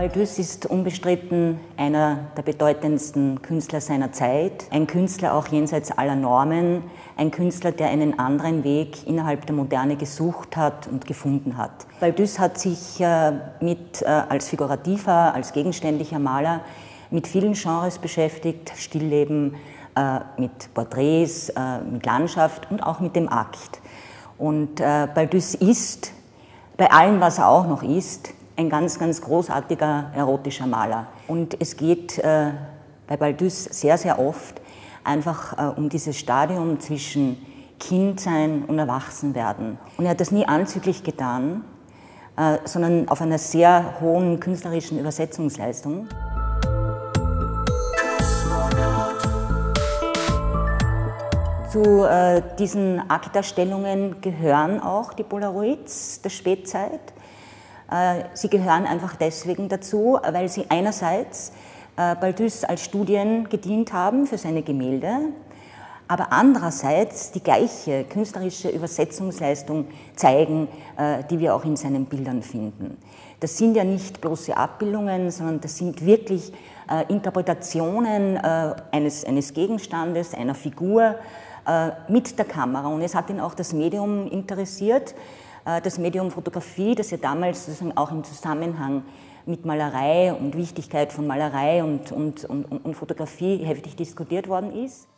Baldus ist unbestritten einer der bedeutendsten Künstler seiner Zeit, ein Künstler auch jenseits aller Normen, ein Künstler, der einen anderen Weg innerhalb der Moderne gesucht hat und gefunden hat. Baldus hat sich äh, mit, äh, als figurativer, als gegenständlicher Maler mit vielen Genres beschäftigt, Stillleben, äh, mit Porträts, mit Landschaft und auch mit dem Akt. Und Baldus ist, bei allem, was er auch noch ist, ein ganz, ganz großartiger erotischer Maler. Und es geht äh, bei Baldus sehr, sehr oft einfach äh, um dieses Stadium zwischen Kindsein und Erwachsenwerden. Und er hat das nie anzüglich getan, äh, sondern auf einer sehr hohen künstlerischen Übersetzungsleistung. Zu äh, diesen Aktdarstellungen gehören auch die Polaroids der Spätzeit. Äh, sie gehören einfach deswegen dazu, weil sie einerseits äh, Baldus als Studien gedient haben für seine Gemälde, aber andererseits die gleiche künstlerische Übersetzungsleistung zeigen, äh, die wir auch in seinen Bildern finden. Das sind ja nicht bloße Abbildungen, sondern das sind wirklich Interpretationen eines, eines Gegenstandes, einer Figur mit der Kamera. Und es hat ihn auch das Medium interessiert. Äh, das Medium Fotografie, das ja damals sozusagen auch im Zusammenhang mit Malerei und Wichtigkeit von Malerei und, und, und, und Fotografie heftig diskutiert worden ist.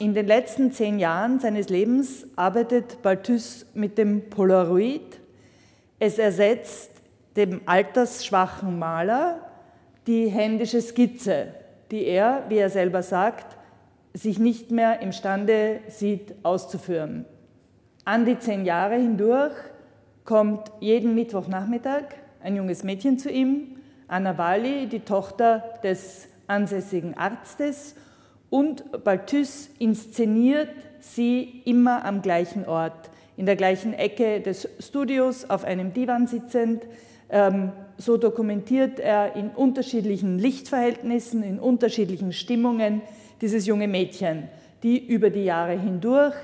In den letzten zehn Jahren seines Lebens arbeitet Balthus mit dem Polaroid. Es ersetzt dem altersschwachen Maler die händische Skizze, die er, wie er selber sagt, sich nicht mehr imstande sieht auszuführen. An die zehn Jahre hindurch kommt jeden Mittwochnachmittag ein junges Mädchen zu ihm, Anna Wali, die Tochter des ansässigen Arztes, und Balthus inszeniert sie immer am gleichen Ort, in der gleichen Ecke des Studios, auf einem Divan sitzend. Ähm, so dokumentiert er in unterschiedlichen Lichtverhältnissen, in unterschiedlichen Stimmungen dieses junge Mädchen, die über die Jahre hindurch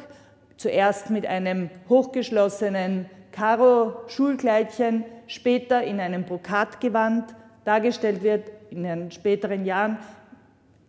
zuerst mit einem hochgeschlossenen Karo-Schulkleidchen, später in einem Brokatgewand dargestellt wird. In den späteren Jahren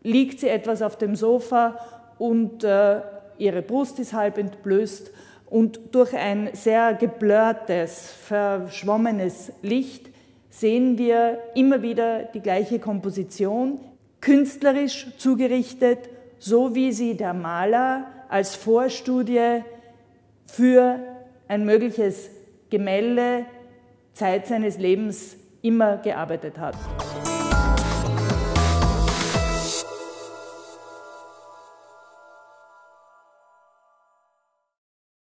liegt sie etwas auf dem Sofa und äh, ihre Brust ist halb entblößt und durch ein sehr geblurrtes, verschwommenes Licht sehen wir immer wieder die gleiche Komposition, künstlerisch zugerichtet, so wie sie der Maler als Vorstudie für ein mögliches Gemälde Zeit seines Lebens immer gearbeitet hat.